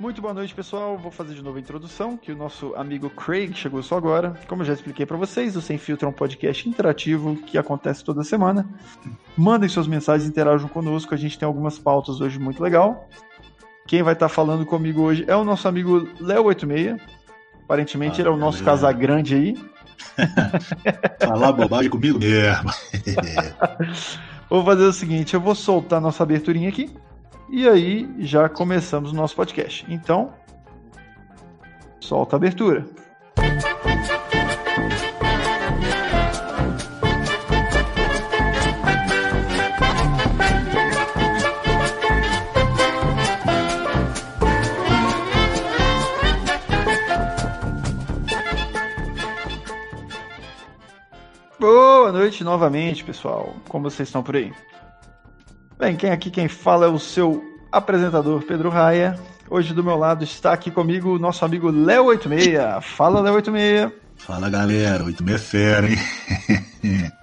Muito boa noite, pessoal. Vou fazer de novo a introdução, que o nosso amigo Craig chegou só agora. Como eu já expliquei para vocês, o Sem Filtro é um podcast interativo que acontece toda semana. Mandem suas mensagens, interajam conosco. A gente tem algumas pautas hoje muito legal. Quem vai estar falando comigo hoje é o nosso amigo Léo86. Aparentemente ah, ele é o nosso Casagrande aí. Falar bobagem comigo mesmo. vou fazer o seguinte, eu vou soltar nossa aberturinha aqui. E aí já começamos o nosso podcast. Então, solta a abertura. Boa noite novamente, pessoal. Como vocês estão por aí? Bem, quem aqui quem fala é o seu apresentador Pedro Raia. Hoje do meu lado está aqui comigo o nosso amigo Léo86. Fala, Léo86. Fala, galera. 86 é fera, hein?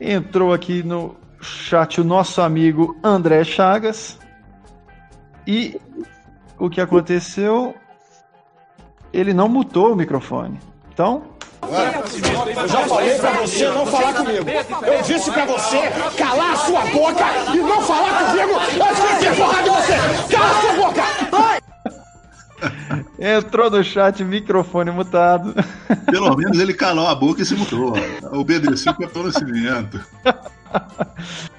Entrou aqui no chat o nosso amigo André Chagas. E o que aconteceu? Ele não mutou o microfone. Então, eu já falei pra você não falar comigo. Eu disse pra você calar a sua boca e não falar comigo antes que eu tenha porrada de você. Cala a sua boca! Ai! Entrou no chat, microfone mutado. Pelo menos ele calou a boca e se mutou. Obedeceu o Capitão Nascimento.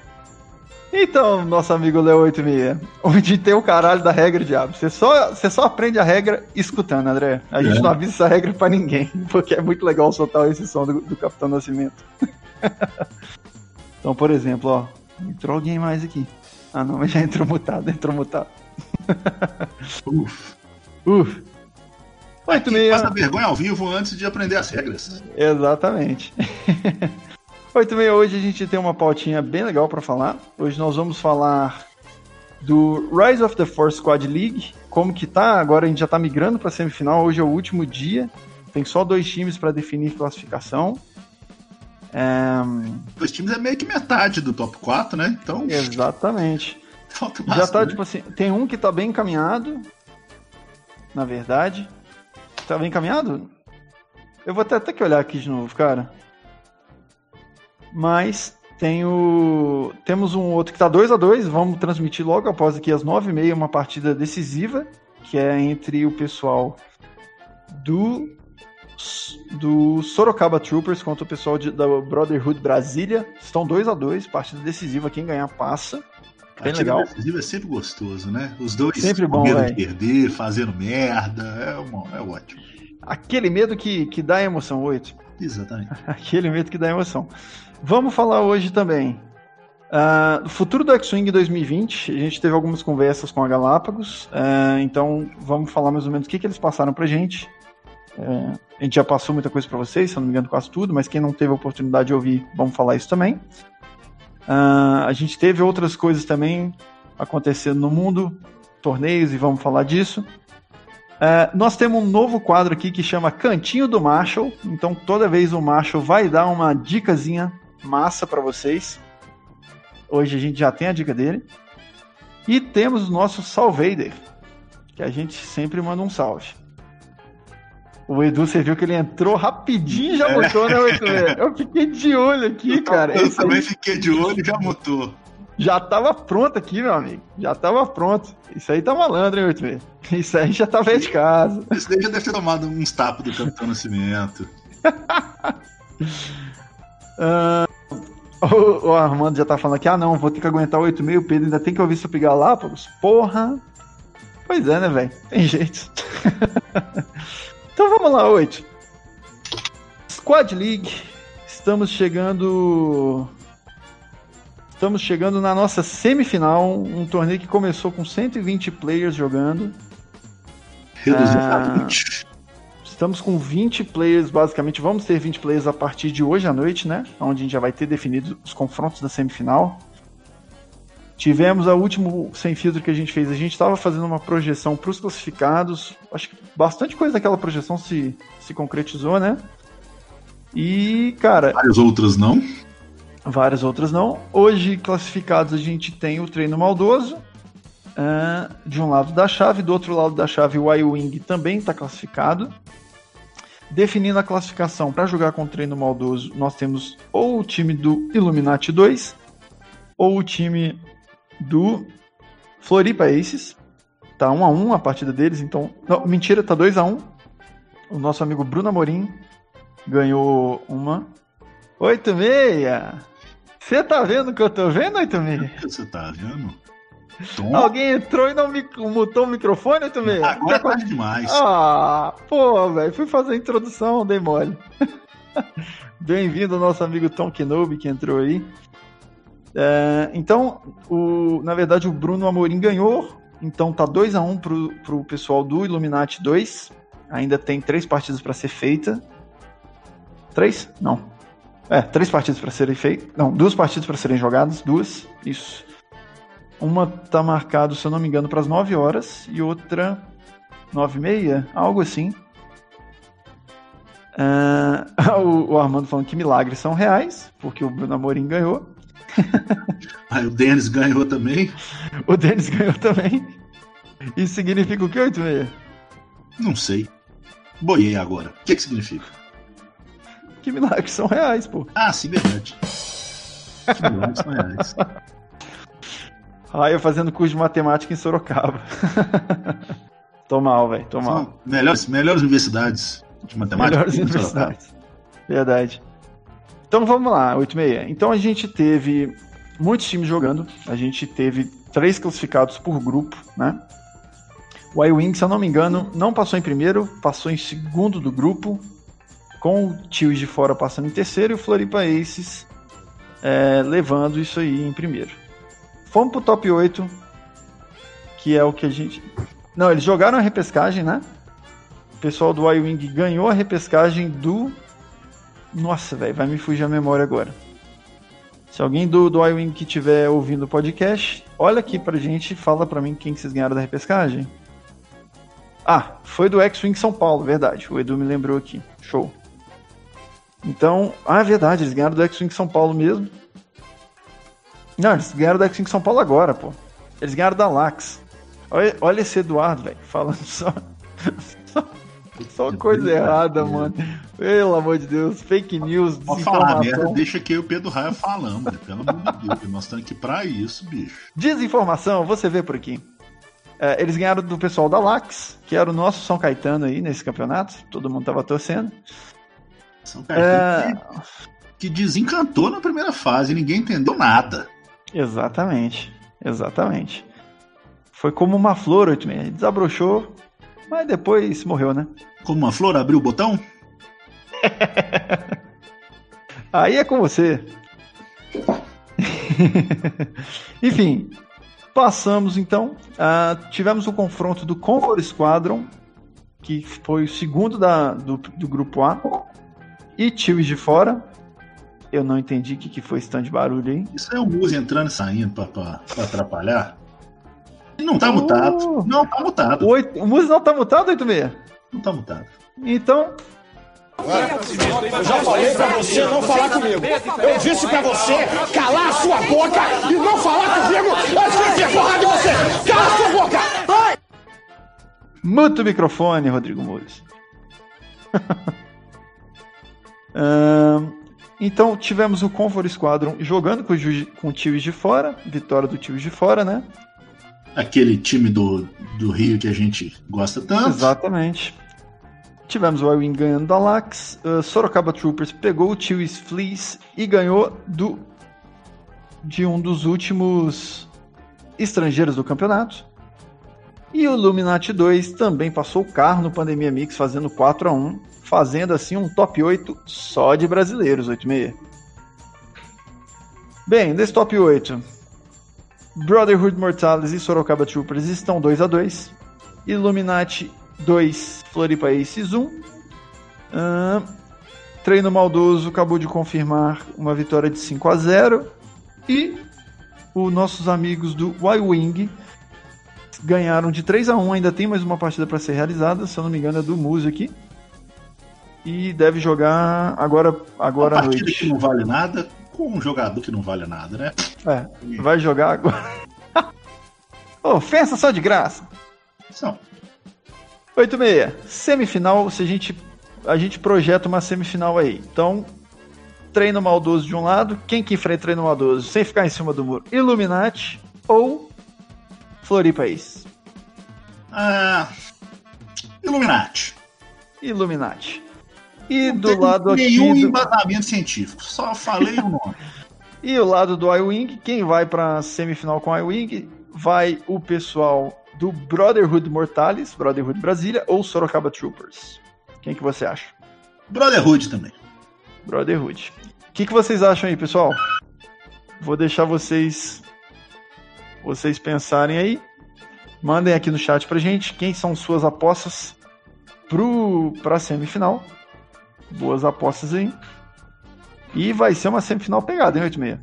Então, nosso amigo Leo 86, onde tem o caralho da regra, diabo. Você só, você só aprende a regra escutando, André. A gente é. não avisa essa regra pra ninguém, porque é muito legal soltar esse som do, do Capitão Nascimento. então, por exemplo, ó, entrou alguém mais aqui. Ah, não, mas já entrou mutado, entrou mutado. Uf. Uf. 86. Passa vergonha ao vivo antes de aprender as regras. Exatamente. 86 hoje a gente tem uma pautinha bem legal para falar. Hoje nós vamos falar do Rise of the Force Squad League, como que tá, agora a gente já tá migrando para semifinal, hoje é o último dia. Tem só dois times para definir classificação. É... Dois times é meio que metade do top 4, né? Então. Exatamente. Falta Já tá, tipo assim, tem um que tá bem encaminhado. Na verdade. Tá bem encaminhado? Eu vou até ter que olhar aqui de novo, cara. Mas tem o... temos um outro que está 2 a 2 Vamos transmitir logo após aqui às 9h30 uma partida decisiva, que é entre o pessoal do do Sorocaba Troopers contra o pessoal de, da Brotherhood Brasília. Estão 2 a 2 partida decisiva, quem ganhar passa. Bem partida legal. decisiva é sempre gostoso, né? Os dois sempre bom, medo de perder, fazendo merda, é, uma, é ótimo. Aquele medo que, que dá emoção, 8. Exatamente. Aquele medo que dá emoção. Vamos falar hoje também uh, futuro do X-Wing 2020. A gente teve algumas conversas com a Galápagos, uh, então vamos falar mais ou menos o que, que eles passaram pra gente. Uh, a gente já passou muita coisa para vocês, se eu não me engano, quase tudo, mas quem não teve a oportunidade de ouvir, vamos falar isso também. a gente teve outras coisas também acontecendo no mundo, torneios, e vamos falar disso. Uh, nós temos um novo quadro aqui que chama Cantinho do Marshall. Então, toda vez o Marshall vai dar uma dicasinha massa para vocês. Hoje a gente já tem a dica dele. E temos o nosso Salvader, que a gente sempre manda um salve. O Edu, você viu que ele entrou rapidinho e já é. mutou, né, Edu? Eu fiquei de olho aqui, cara. Eu também aí... fiquei de olho e já mutou. Já tava pronto aqui, meu amigo. Já tava pronto. Isso aí tá malandro, hein, 8 Isso aí já tá velho de casa. Isso daí já deve ter tomado uns tapas do Capitão Nascimento. uh, o, Armando já tá falando aqui, ah não, vou ter que aguentar 8,5, o Pedro ainda tem que ouvir sobre Galápagos. Porra! Pois é, né, velho? Tem jeito. então vamos lá, 8. Squad League. Estamos chegando. Estamos chegando na nossa semifinal, um torneio que começou com 120 players jogando. Reduzido ah, 20. Estamos com 20 players, basicamente. Vamos ter 20 players a partir de hoje à noite, né? Onde a gente já vai ter definido os confrontos da semifinal. Tivemos a último sem filtro que a gente fez. A gente estava fazendo uma projeção para os classificados. Acho que bastante coisa daquela projeção se, se concretizou, né? E, cara. Várias outras não? Várias outras não. Hoje, classificados, a gente tem o treino maldoso. uh, de um lado da chave, do outro lado da chave o Y-Wing também está classificado. Definindo a classificação para jogar com treino maldoso, nós temos ou o time do Illuminati 2 ou o time do Floripa Aces. Tá 1 a 1 a partida deles, então. Não, mentira, tá 2 a 1 O nosso amigo Bruno Amorim ganhou uma. 8-6! Você tá vendo o que eu tô vendo, 8-6? Você tá vendo? Tom? Alguém entrou e não mutou o microfone, 8-6? Agora tá demais. Ah, pô, velho. Fui fazer a introdução, dei mole. Bem-vindo ao nosso amigo Tom Kenobi que entrou aí. É, então, o, na verdade, o Bruno Amorim ganhou. Então tá 2 a 1 um pro, pro pessoal do Illuminati 2. Ainda tem três partidas para ser feita. Três? Não. É, três partidas para serem feitas. Não, duas partidas para serem jogadas. Duas. Isso. Uma tá marcado, se eu não me engano, para as 9 horas e outra 9 e meia, algo assim. Uh, o, o, Armando falando que milagres são reais, porque o Bruno Amorim ganhou. Aí o Denis ganhou também. O Denis ganhou também. Isso significa o que, 86? Não sei. Boiei agora. O que, que significa? Que milagres são reais, pô. Ah, sim, verdade. que milagres são reais. Ah, eu fazendo curso de matemática em Sorocaba. tô mal, velho. Tô mal. Melhores, melhores universidades de matemática. Melhores universidades. Verdade. Então vamos lá, 8 Então a gente teve muitos times jogando. A gente teve três classificados por grupo, né? O iWing, se eu não me engano, não passou em primeiro, passou em segundo do grupo, com o Tios de fora passando em terceiro e o Floripa Aces é, levando isso aí em primeiro. Fomos pro top 8, que é o que a gente. Não, eles jogaram a repescagem, né? O pessoal do iWing ganhou a repescagem do nossa, velho, vai me fugir a memória agora. Se alguém do, do iWing que estiver ouvindo o podcast, olha aqui pra gente e fala pra mim quem que vocês ganharam da repescagem. Ah, foi do X-Wing São Paulo, verdade. O Edu me lembrou aqui. Show. Então, ah, é verdade, eles ganharam do X-Wing São Paulo mesmo. Não, eles ganharam do X-Wing São Paulo agora, pô. Eles ganharam da Lax. Olha, olha esse Eduardo, velho, falando só. Só coisa errada, mano. Pelo amor de Deus, fake news, Pode falar merda, deixa que o Pedro Raia falando, pelo amor de Deus, nós estamos aqui pra isso, bicho. Desinformação, você vê por aqui. É, eles ganharam do pessoal da Lax, que era o nosso São Caetano aí nesse campeonato, todo mundo tava torcendo. São Caetano é... que, que desencantou na primeira fase, ninguém entendeu nada. Exatamente, exatamente. Foi como uma flor, desabrochou, mas depois morreu, né? Como uma flor abriu o botão? Aí é com você. Enfim, passamos então. Uh, tivemos o confronto do Comfort Squadron, que foi o segundo da, do, do grupo A, e Tios de fora. Eu não entendi o que, que foi esse tanto de barulho aí. Isso é o Muse entrando e saindo pra, pra, pra atrapalhar? Não tá mutado. Não tá mutado. O, o Muse não tá mutado, 86? Não tá mutado. Então. Eu já falei pra você não falar comigo. Eu disse pra você calar a sua boca e não falar comigo antes de eu porrada de você. Cala a sua boca! Vai! Muta o microfone, Rodrigo Mures. um, então tivemos o Comfort Squadron jogando com, com o de fora, vitória do Tives de fora, né? aquele time do, do Rio que a gente gosta tanto. Exatamente. Tivemos o Ewing ganhando da Lax, uh, Sorocaba Troopers pegou o Tiwis Fleece e ganhou do de um dos últimos estrangeiros do campeonato. E o Illuminati 2 também passou o carro no Pandemia Mix, fazendo 4 a 1 fazendo assim um top 8 só de brasileiros, 8-6. Bem, desse top 8, Brotherhood Mortalis e Sorocaba Troopers estão 2 a 2 Illuminati 2, Floripa Aces 1. Uh, Treino Maldoso acabou de confirmar uma vitória de 5 a 0 E os nossos amigos do Y-Wing ganharam de 3 a 1 Ainda tem mais uma partida para ser realizada, se eu não me engano é do Muse aqui. E deve jogar agora, agora uma à noite. que não vale nada, com um jogador que não vale nada, né? É, vai jogar agora. Ofensa só de graça. São. 86. Semifinal, se a gente, a gente projeta uma semifinal aí. Então, treino maldoso de um lado, quem que enfrenta treino maldoso sem ficar em cima do muro? Illuminati ou Floripa Ace? Ah, Illuminati. Illuminati. E Não do lado aqui. nenhum do- embasamento científico, só falei o nome. E o lado do iWing, quem vai pra semifinal com o iWing? Vai o pessoal do Brotherhood Mortalis, Brotherhood Brasília ou Sorocaba Troopers? Quem que você acha? Brotherhood também. Brotherhood. O que, que vocês acham aí, pessoal? Vou deixar vocês vocês pensarem aí. Mandem aqui no chat pra gente quem são suas apostas pro pra semifinal. Boas apostas aí. E vai ser uma semifinal pegada, hein, 86.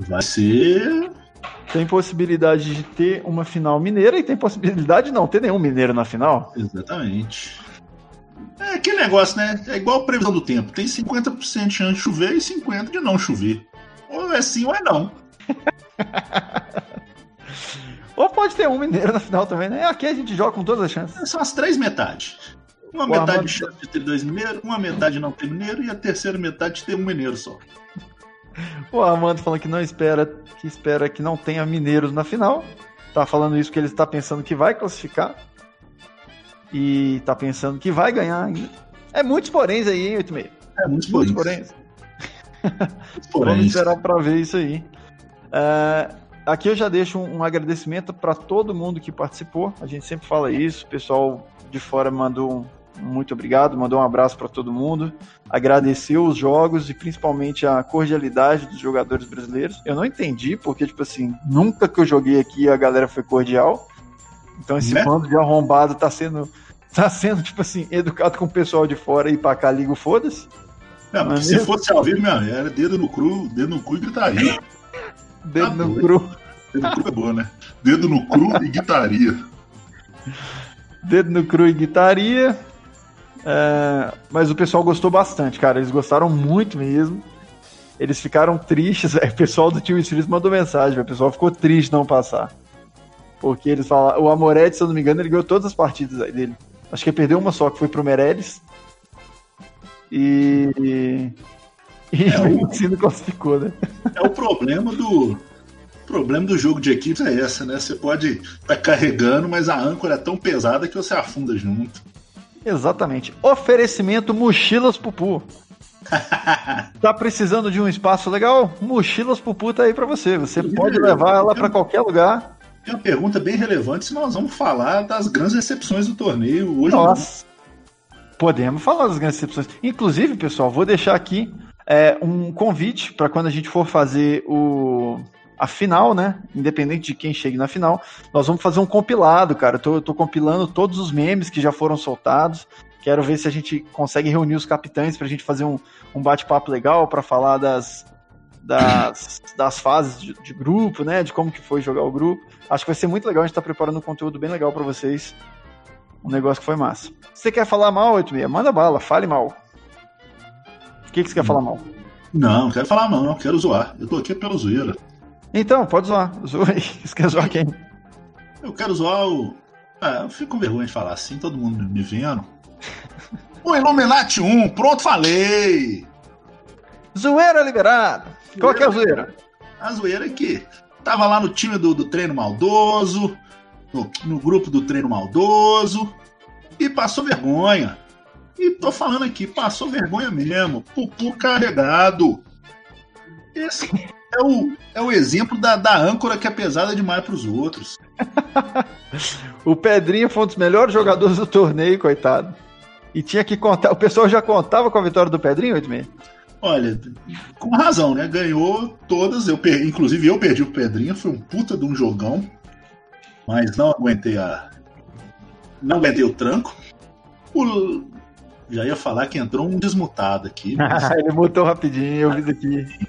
Vai ser. Tem possibilidade de ter uma final mineira e tem possibilidade de não ter nenhum mineiro na final. Exatamente. É aquele negócio, né? É igual a previsão do tempo. Tem 50% de chance de chover e 50% de não chover. Ou é sim ou é não. Ou pode ter um mineiro na final também, né? Aqui a gente joga com todas as chances. São as três metades. Uma metade de chance de ter dois mineiros, uma metade de não ter mineiro e a terceira metade de ter um mineiro só. O Armando falando que não espera que espera que não tenha mineiros na final. Tá falando isso porque ele está pensando que vai classificar. E tá pensando que vai ganhar ainda. É muitos poréns aí, hein, 86. É muitos Muitos poréns. Vamos esperar para ver isso aí. É, aqui eu já deixo um, um agradecimento para todo mundo que participou. A gente sempre fala isso. O pessoal de fora mandou um muito obrigado, mandou um abraço para todo mundo. Agradeceu os jogos e principalmente a cordialidade dos jogadores brasileiros. Eu não entendi porque, tipo assim, nunca que eu joguei aqui a galera foi cordial. Então esse Né? bando de arrombado tá sendo, tá sendo, tipo assim, educado com o pessoal de fora e pra cá liga foda-se. É se fosse ao vivo, meu era dedo no cru, dedo no cu e gritaria. Dedo no cru. Dedo no cru é boa, né? Dedo no cru e guitaria. Dedo no cru e guitaria. É, mas o pessoal gostou bastante, cara. Eles gostaram muito mesmo. Eles ficaram tristes. O pessoal do Tio Street mandou mensagem. O pessoal ficou triste não passar. Porque eles falaram. O Amoretti, se eu não me engano, ele ganhou todas as partidas aí dele. Acho que ele perdeu uma só, que foi pro Meirelles. E. E É, o- não classificou, né? É o problema do. O problema do jogo de equipes é essa, né? Você pode estar carregando, mas a âncora é tão pesada que você afunda junto. Exatamente. Oferecimento Mochilas Pupu. Tá precisando de um espaço legal? Mochilas Pupu tá aí pra você. Você pode levar ela pra qualquer lugar. Tem uma pergunta bem relevante se nós vamos falar das grandes recepções do torneio hoje. Nossa. Podemos falar das grandes recepções. Inclusive, pessoal, vou deixar aqui é, um convite para quando a gente for fazer o a final, né? Independente de quem chegue na final, nós vamos fazer um compilado, cara. Eu tô, eu tô compilando todos os memes que já foram soltados. Quero ver se a gente consegue reunir os capitães pra gente fazer um, um bate-papo legal para falar das, das, das fases de, de grupo, né? De como que foi jogar o grupo. Acho que vai ser muito legal. A gente tá preparando um conteúdo bem legal para vocês. Um negócio que foi massa. Se você quer falar mal, 86, manda bala, fale mal. O que, que você quer falar mal? Não, não quero falar não, não quero zoar. Eu tô aqui pela zoeira. Então, pode zoar. Zoa aí. Você quer zoar quem? Eu quero zoar o. Ah, eu fico com vergonha de falar assim, todo mundo me vendo. O Illuminati 1, pronto, falei! Zoeira liberada. Qual que é a zoeira? A zoeira é que tava lá no time do, do treino maldoso, no, no grupo do treino maldoso, e passou vergonha. E tô falando aqui, passou vergonha mesmo. Pupu carregado. Esse é o, é o exemplo da, da âncora que é pesada demais pros outros. O Pedrinho foi um dos melhores jogadores do torneio, coitado. E tinha que contar. O pessoal já contava com a vitória do Pedrinho, 86? Olha, com razão, né? Ganhou todas. Eu per... Inclusive eu perdi o Pedrinho, foi um puta de um jogão. Mas não aguentei a. Não aguentei o tranco. O... Já ia falar que entrou um desmutado aqui. Mas... Ele mutou rapidinho, eu vi aqui.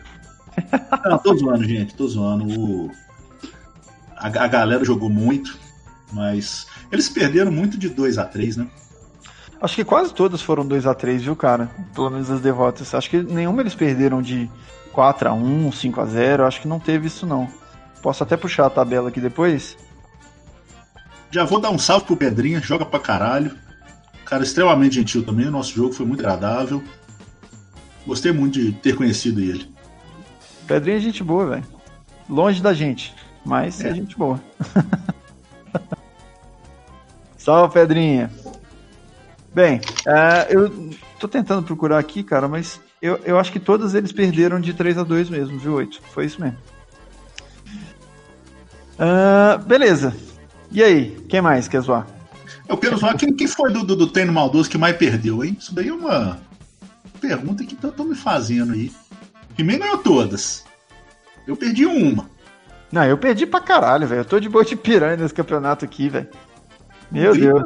Não, tô zoando, gente, tô zoando. O... A, a galera jogou muito, mas eles perderam muito de 2 a 3 né? Acho que quase todas foram 2 a 3 viu, cara? Pelo menos as derrotas. Acho que nenhuma eles perderam de 4 a 1 5 a 0 Acho que não teve isso, não. Posso até puxar a tabela aqui depois. Já vou dar um salve pro Pedrinha, joga pra caralho. Cara extremamente gentil também, o nosso jogo foi muito agradável. Gostei muito de ter conhecido ele. Pedrinha é gente boa, velho. Longe da gente, mas é, é gente boa. Salve, Pedrinha. Bem, uh, eu tô tentando procurar aqui, cara, mas eu, eu acho que todos eles perderam de 3 a 2 mesmo, viu, 8? Foi isso mesmo. Uh, beleza. E aí, quem mais quer zoar? Eu quero zoar quem, quem foi do, do, do treino maldoso que mais perdeu, hein? Isso daí é uma pergunta que estão me fazendo aí. Primeiro ganhou todas. Eu perdi uma. Não, eu perdi pra caralho, velho. Eu tô de boa de piranha nesse campeonato aqui, velho. Meu Deus.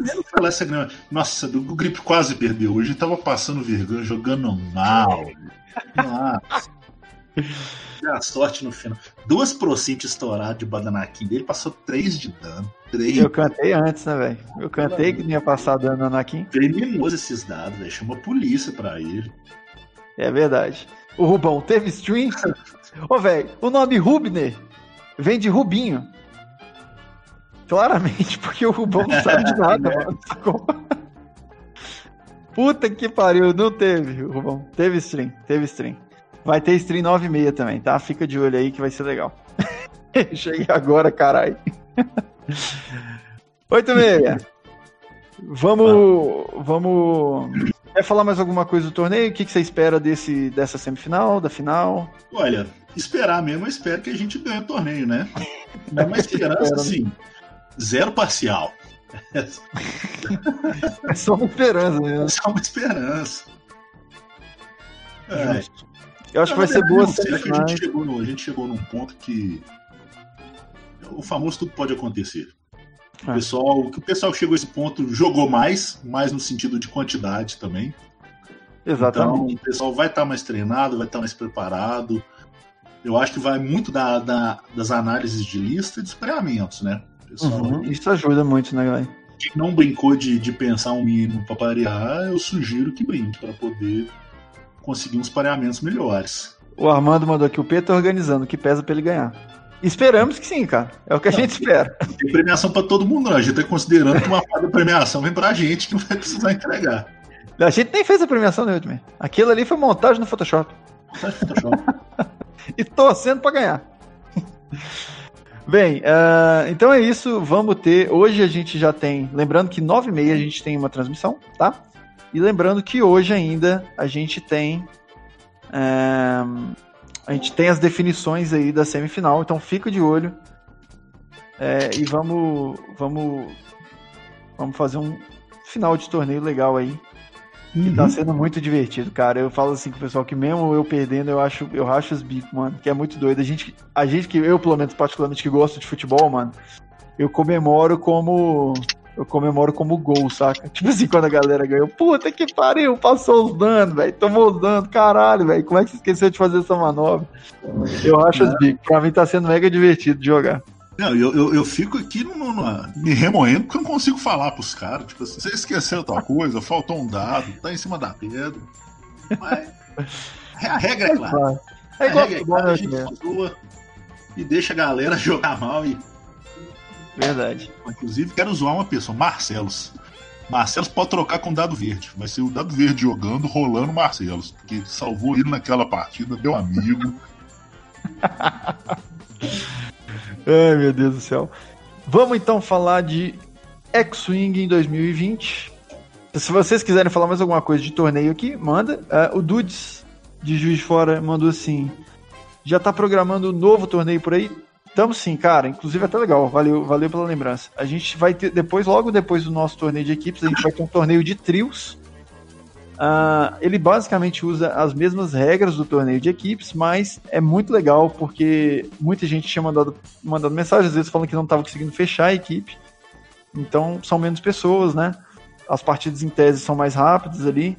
Nossa, o Grip quase perdeu. Hoje tava passando vergonha, jogando mal. Nossa. a sorte no final. Duas procintes estouradas de Badanakin dele, passou três de dano. Três. Eu cantei antes, né, velho? Eu cantei que passar dano no Anakin. Criminoso esses dados, velho. Chama a polícia pra ele. É verdade. O Rubão teve stream? Ô, velho, o nome Rubner vem de Rubinho. Claramente, porque o Rubão não sabe de nada, mano. Puta que pariu, não teve, Rubão. Teve stream, teve stream. Vai ter stream 9 e meia também, tá? Fica de olho aí que vai ser legal. Cheguei agora, caralho. 8 e meia. Vamos. Vamos. Quer falar mais alguma coisa do torneio? O que, que você espera desse, dessa semifinal, da final? Olha, esperar mesmo, eu espero que a gente ganhe o torneio, né? É uma esperança, assim, zero parcial. É só uma esperança mesmo. É só uma esperança. É. Eu acho que vai ser boa será que a gente, chegou no, a gente chegou num ponto que o famoso tudo pode acontecer. O, é. pessoal, o pessoal que chegou a esse ponto jogou mais, mais no sentido de quantidade também. Exatamente. Então, o pessoal vai estar mais treinado, vai estar mais preparado. Eu acho que vai muito da, da, das análises de lista e dos pareamentos, né? Pessoal, uhum, isso ajuda muito, né, galera? Quem não brincou de, de pensar um mínimo para parear, eu sugiro que brinque para poder conseguir uns pareamentos melhores. O Armando mandou aqui o P tá organizando, que pesa para ele ganhar. Esperamos que sim, cara. É o que a gente espera. Tem premiação para todo mundo, não. A gente tá considerando que uma parte da premiação vem pra gente que não vai precisar entregar. A gente nem fez a premiação, né, Ultimate? Aquilo ali foi montagem no Photoshop. Montagem no Photoshop. e torcendo para ganhar. Bem, uh, então é isso. Vamos ter. Hoje a gente já tem. Lembrando que 9h30 a gente tem uma transmissão, tá? E lembrando que hoje ainda a gente tem. Uh, a gente tem as definições aí da semifinal, então fica de olho. É, e vamos, vamos, vamos fazer um final de torneio legal aí. Uhum. Que tá uhum. sendo muito divertido, cara. Eu falo assim com o pessoal que mesmo eu perdendo, eu acho, eu racho os bicos, mano. Que é muito doido. A gente, a gente que eu, pelo menos, particularmente que gosto de futebol, mano, eu comemoro como eu comemoro como gol, saca? Tipo assim, quando a galera ganhou, puta que pariu, passou os danos, velho, tomou os danos, caralho, velho, como é que você esqueceu de fazer essa manobra? Eu acho bicos, pra mim tá sendo mega divertido de jogar. Não, eu, eu, eu fico aqui no, no, no, me remoendo porque eu não consigo falar pros caras. Tipo assim, você esqueceu tal coisa, faltou um dado, tá em cima da pedra. Mas a regra é clara. É igual a regra é clara, a gente e deixa a galera jogar mal e Verdade. Inclusive, quero zoar uma pessoa, Marcelos. Marcelos pode trocar com o Dado Verde. Vai ser o Dado Verde jogando, rolando Marcelos. Porque salvou ele naquela partida, deu amigo. Ai, meu Deus do céu. Vamos então falar de X-Wing em 2020. Se vocês quiserem falar mais alguma coisa de torneio aqui, manda. Uh, o Dudes, de Juiz de Fora, mandou assim: já tá programando um novo torneio por aí? Estamos sim, cara. Inclusive até legal. Valeu, valeu pela lembrança. A gente vai ter, depois, logo depois do nosso torneio de equipes, a gente vai ter um torneio de trios. Uh, ele basicamente usa as mesmas regras do torneio de equipes, mas é muito legal porque muita gente tinha mandado, mandado mensagem, às vezes falando que não estava conseguindo fechar a equipe. Então são menos pessoas, né? As partidas em tese são mais rápidas ali.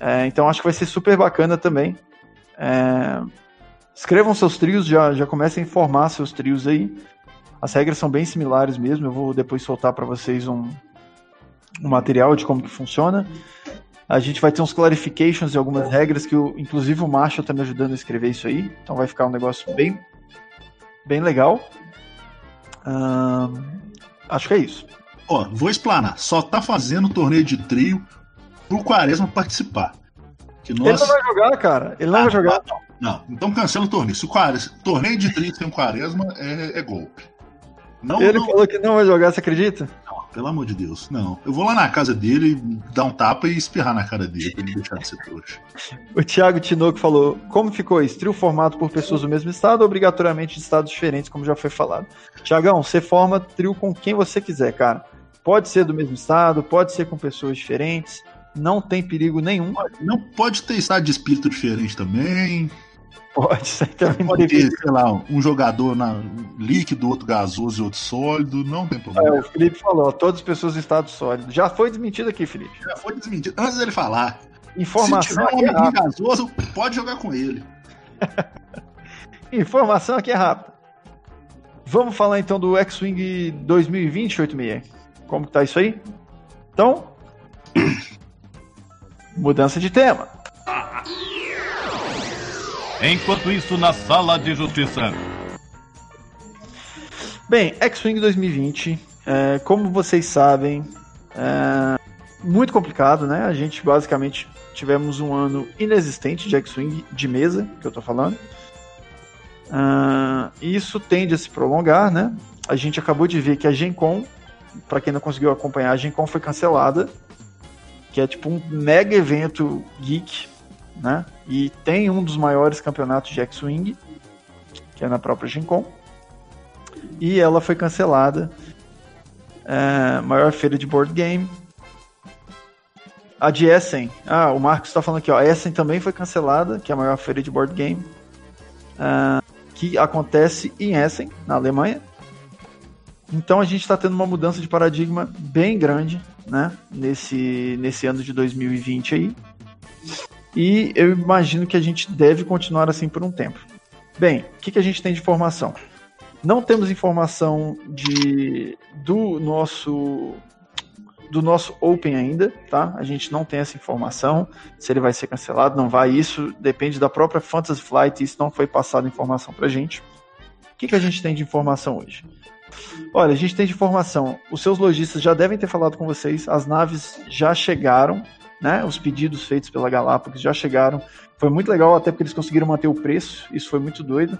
É, então acho que vai ser super bacana também. É, Escrevam seus trios, já, já comecem a formar seus trios aí. As regras são bem similares mesmo. Eu vou depois soltar para vocês um, um material de como que funciona. A gente vai ter uns clarifications de algumas regras que, eu, inclusive, o Marshall está me ajudando a escrever isso aí. Então vai ficar um negócio bem, bem legal. acho que é isso. Ó, vou explanar. Só tá fazendo torneio de trio pro Quaresma participar. Que nós... Ele não vai jogar, cara. Ele não ah, vai jogar. Não, não, então cancela o torneio. Se o Quaresma, torneio de trio sem o Quaresma é, é golpe. Não, ele não... falou que não vai jogar, você acredita? Não, pelo amor de Deus, não. Eu vou lá na casa dele, dar um tapa e espirrar na cara dele pra ele deixar de ser trouxa. O Thiago Tinoco falou: como ficou isso? Trio formado por pessoas do mesmo estado, obrigatoriamente de estados diferentes, como já foi falado. Tiagão, você forma trio com quem você quiser, cara. Pode ser do mesmo estado, pode ser com pessoas diferentes, não tem perigo nenhum. Não pode ter estado de espírito diferente também. Pode, certamente. Pode ter, sei lá, um jogador na, líquido, outro gasoso e outro sólido, não tem problema. É, o Felipe falou, todas as pessoas em estado sólido. Já foi desmentido aqui, Felipe. Já foi desmentido. Antes dele falar. Informação. Se tiver um homem gasoso, pode jogar com ele. Informação aqui é rápida. Vamos falar então do X-Wing 2020, 86. Como que tá isso aí? Então, mudança de tema. Enquanto isso, na sala de justiça. Bem, X-Wing 2020, é, como vocês sabem, é muito complicado, né? A gente basicamente tivemos um ano inexistente de X-Wing de mesa, que eu tô falando. Uh, isso tende a se prolongar, né? A gente acabou de ver que a Gen Con, para quem não conseguiu acompanhar, a Gen Con foi cancelada, que é tipo um mega evento geek né? E tem um dos maiores campeonatos de X-Wing, que é na própria Gen Con. E ela foi cancelada. É, maior feira de board game. A de Essen. Ah, o Marcos está falando aqui, ó. Essen também foi cancelada, que é a maior feira de board game. É, que acontece em Essen, na Alemanha. Então a gente está tendo uma mudança de paradigma bem grande, né? Nesse, nesse ano de 2020 aí. E eu imagino que a gente deve continuar assim por um tempo. Bem, o que, que a gente tem de informação? Não temos informação de do nosso do nosso Open ainda, tá? A gente não tem essa informação, se ele vai ser cancelado, não vai. Isso depende da própria Fantasy Flight, isso não foi passado informação pra gente. O que, que a gente tem de informação hoje? Olha, a gente tem de informação, os seus lojistas já devem ter falado com vocês, as naves já chegaram, né? Os pedidos feitos pela Galápagos já chegaram. Foi muito legal, até porque eles conseguiram manter o preço. Isso foi muito doido.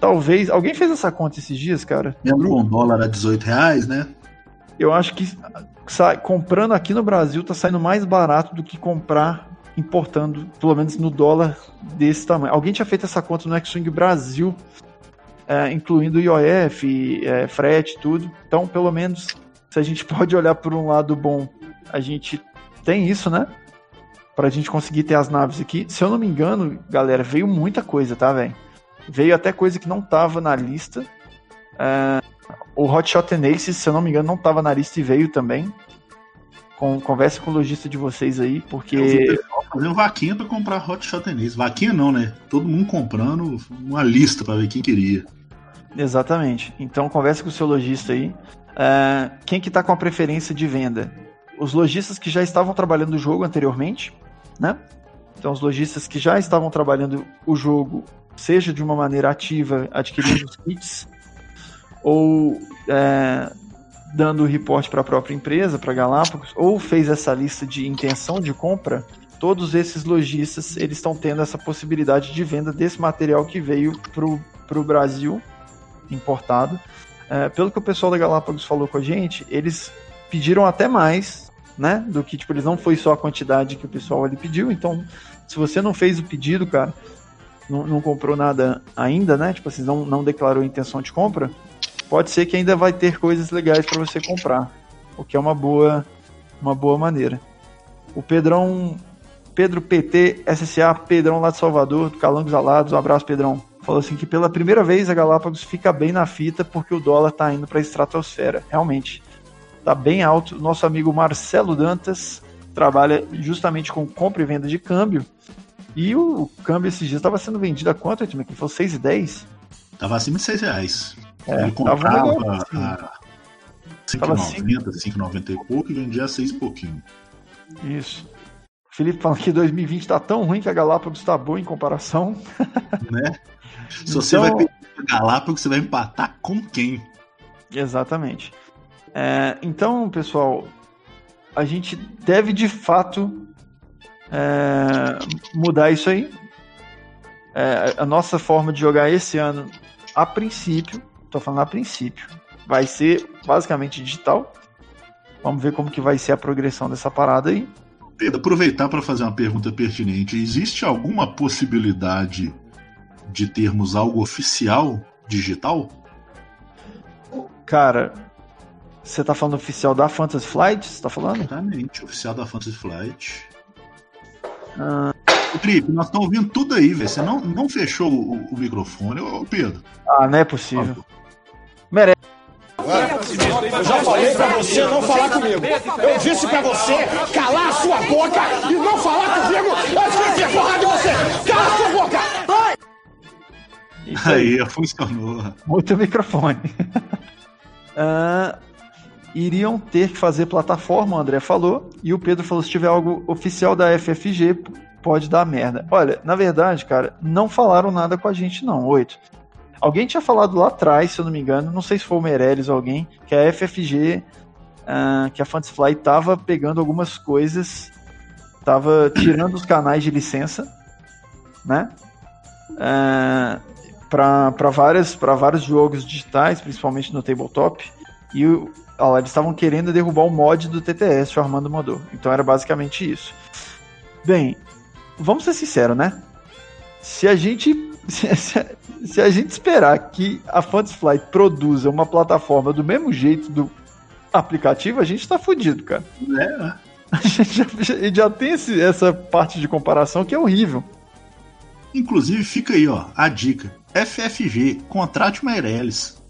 Talvez. Alguém fez essa conta esses dias, cara? Mesmo com dólar a 18 reais, né? Eu acho que comprando aqui no Brasil tá saindo mais barato do que comprar importando, pelo menos no dólar desse tamanho. Alguém tinha feito essa conta no X-Wing Brasil, é, incluindo IOF, é, frete, tudo. Então, pelo menos, se a gente pode olhar por um lado bom, a gente tem isso, né? Pra gente conseguir ter as naves aqui. Se eu não me engano, galera, veio muita coisa, tá, velho? Veio até coisa que não tava na lista. É, o Hotshot Aces, se eu não me engano, não tava na lista e veio também. Com, conversa com o lojista de vocês aí, porque. Eu fazendo vaquinha pra comprar Hotshot Aces. Vaquinha não, né? Todo mundo comprando uma lista para ver quem queria. Exatamente. Então conversa com o seu lojista aí. É, quem que tá com a preferência de venda? Os lojistas que já estavam trabalhando o jogo anteriormente, né? Então, os lojistas que já estavam trabalhando o jogo, seja de uma maneira ativa, adquirindo os kits, ou é, dando o reporte para a própria empresa, para Galápagos, ou fez essa lista de intenção de compra, todos esses lojistas eles estão tendo essa possibilidade de venda desse material que veio para o Brasil importado. É, pelo que o pessoal da Galápagos falou com a gente, eles pediram até mais né? Do que, tipo, eles não foi só a quantidade que o pessoal ali pediu. Então, se você não fez o pedido, cara, não, não comprou nada ainda, né? Tipo assim, não, não declarou intenção de compra, pode ser que ainda vai ter coisas legais para você comprar. O que é uma boa, uma boa maneira. O Pedrão, Pedro PT SSA, Pedrão lá de Salvador, do Calangos Alados, um abraço, Pedrão. Falou assim que pela primeira vez a Galápagos fica bem na fita porque o dólar tá indo para a estratosfera. Realmente está bem alto. Nosso amigo Marcelo Dantas trabalha justamente com compra e venda de câmbio. E o câmbio esses dias estava sendo vendido a quanto, Tim? Que foi 6,10? Estava acima de 6 reais. É, Ele comprava a 5,90, 5,90 e pouco e vendia a 6 e pouquinho. Isso. Felipe falando que 2020 está tão ruim que a Galápagos está boa em comparação. Né? Se então... você vai pedir Galápagos, você vai empatar com quem? Exatamente. É, então, pessoal, a gente deve de fato é, mudar isso aí. É, a nossa forma de jogar esse ano, a princípio, tô falando a princípio, vai ser basicamente digital. Vamos ver como que vai ser a progressão dessa parada aí. Pedro, aproveitar para fazer uma pergunta pertinente. Existe alguma possibilidade de termos algo oficial digital? Cara, você tá falando oficial da Fantasy Flight? Você tá falando? Exatamente, oficial da Fantasy Flight. Ah. Felipe, nós estamos ouvindo tudo aí, velho. Você não, não fechou o, o microfone, ô Pedro. Ah, não é possível. Merece. Eu já falei pra você não falar comigo. Eu disse pra você calar a sua boca e não falar comigo antes que eu enfie porrada de você. Cala a sua boca! Isso aí, funcionou. Muito microfone. uh, iriam ter que fazer plataforma, o André falou, e o Pedro falou: se tiver algo oficial da FFG, pode dar merda. Olha, na verdade, cara, não falaram nada com a gente, não, oito. Alguém tinha falado lá atrás, se eu não me engano, não sei se foi o Meirelles ou alguém, que a FFG, uh, ah, que a Fantasy tava pegando algumas coisas, tava tirando os canais de licença, né? Uh, para vários jogos digitais, principalmente no tabletop, e ó, eles estavam querendo derrubar o mod do TTS, o Armando Modou. Então era basicamente isso. Bem, vamos ser sinceros, né? Se a gente se, se, se, a gente esperar que a Fantasy Flight produza uma plataforma do mesmo jeito do aplicativo, a gente tá fudido, cara. É. A gente já, já, já tem esse, essa parte de comparação que é horrível. Inclusive, fica aí, ó, a dica. FFG, contrate uma Meirelles.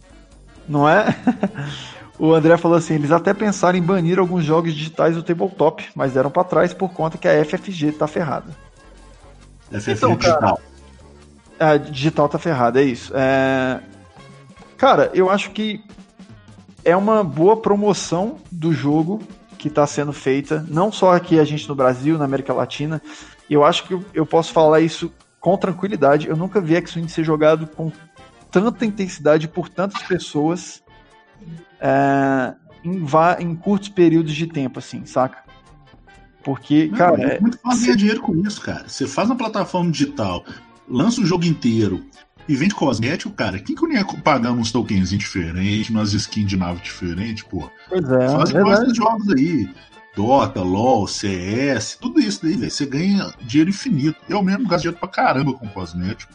Não é? O André falou assim: eles até pensaram em banir alguns jogos digitais do tabletop, mas deram para trás por conta que a FFG tá ferrada. FFG então, digital. a digital tá ferrada, é isso. É... Cara, eu acho que é uma boa promoção do jogo que está sendo feita, não só aqui a gente no Brasil, na América Latina. Eu acho que eu posso falar isso com tranquilidade. Eu nunca vi X-Wing ser jogado com tanta intensidade por tantas pessoas é, em, em, curtos períodos de tempo, assim, saca? Porque, não, cara. É muito fácil ganhar dinheiro com isso, cara. Você faz uma plataforma digital, lança o jogo inteiro e vende cosmético, cara. Quem que eu ia pagar uns tokens diferentes, umas skins de nave diferentes, pô? Pois é. Faz esses jogos aí. Dota, LOL, CS, tudo isso daí, velho. Você ganha dinheiro infinito. Eu mesmo gasto dinheiro pra caramba com cosmético.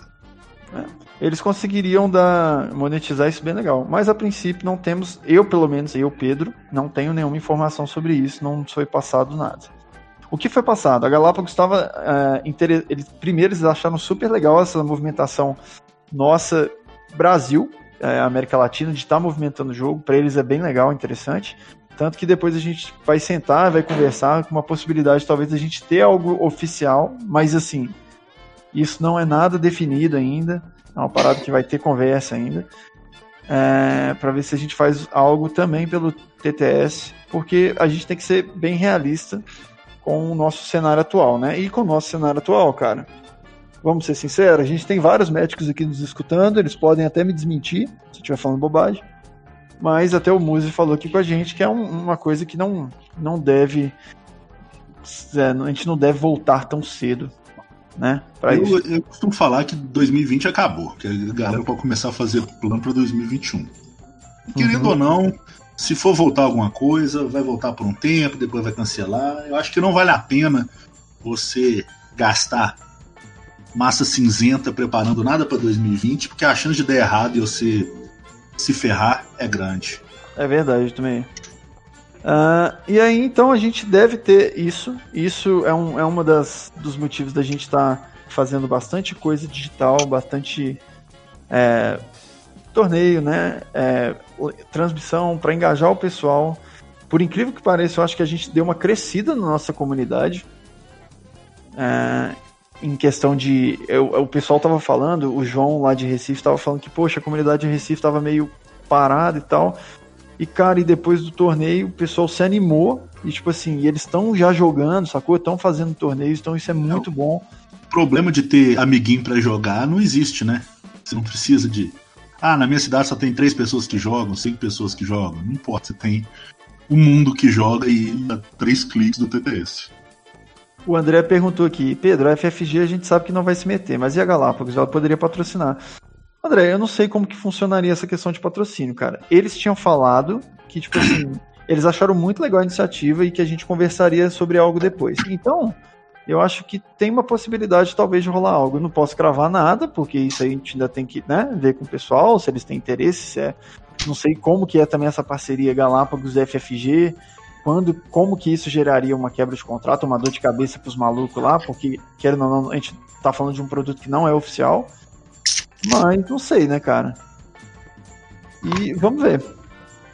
É. Eles conseguiriam dar, monetizar isso bem legal. Mas a princípio não temos, eu pelo menos, eu, Pedro, não tenho nenhuma informação sobre isso, não foi passado nada. O que foi passado? A Galápagos estava. Uh, eles, primeiro, eles acharam super legal essa movimentação nossa, Brasil, uh, América Latina, de estar tá movimentando o jogo. Para eles é bem legal, interessante. Tanto que depois a gente vai sentar, vai conversar com uma possibilidade, talvez, a gente ter algo oficial, mas assim, isso não é nada definido ainda. É uma parada que vai ter conversa ainda. É, para ver se a gente faz algo também pelo TTS, porque a gente tem que ser bem realista com o nosso cenário atual, né? E com o nosso cenário atual, cara. Vamos ser sinceros, a gente tem vários médicos aqui nos escutando, eles podem até me desmentir se eu estiver falando bobagem. Mas até o Muzi falou aqui com a gente que é um, uma coisa que não, não deve. É, a gente não deve voltar tão cedo né? Eu, eu, costumo falar que 2020 acabou, que a galera pode começar a fazer plano para 2021. Querendo uhum. ou não, se for voltar alguma coisa, vai voltar por um tempo, depois vai cancelar. Eu acho que não vale a pena você gastar massa cinzenta preparando nada para 2020, porque a chance de dar errado e você se ferrar é grande. É verdade também. Uh, e aí, então, a gente deve ter isso. Isso é, um, é uma das dos motivos da gente estar tá fazendo bastante coisa digital, bastante é, torneio, né? É, transmissão para engajar o pessoal. Por incrível que pareça, eu acho que a gente deu uma crescida na nossa comunidade. É, em questão de. Eu, o pessoal tava falando, o João lá de Recife tava falando que, poxa, a comunidade de Recife tava meio parada e tal. E, cara, e depois do torneio, o pessoal se animou. E, tipo assim, eles estão já jogando, sacou? Estão fazendo torneios, então isso é muito bom. O problema de ter amiguinho para jogar não existe, né? Você não precisa de Ah, na minha cidade só tem três pessoas que jogam, cinco pessoas que jogam. Não importa, você tem o mundo que joga e a três cliques do TTS. O André perguntou aqui, Pedro, a FFG a gente sabe que não vai se meter, mas e a Galápagos? Ela poderia patrocinar. André, eu não sei como que funcionaria essa questão de patrocínio, cara. Eles tinham falado que, tipo assim, eles acharam muito legal a iniciativa e que a gente conversaria sobre algo depois. Então, eu acho que tem uma possibilidade talvez de rolar algo. Eu não posso cravar nada, porque isso aí a gente ainda tem que né, ver com o pessoal, se eles têm interesse, se é. Não sei como que é também essa parceria Galápagos FFG, quando, como que isso geraria uma quebra de contrato, uma dor de cabeça para os malucos lá, porque querendo ou não, a gente tá falando de um produto que não é oficial. Mas não sei, né, cara? E vamos ver.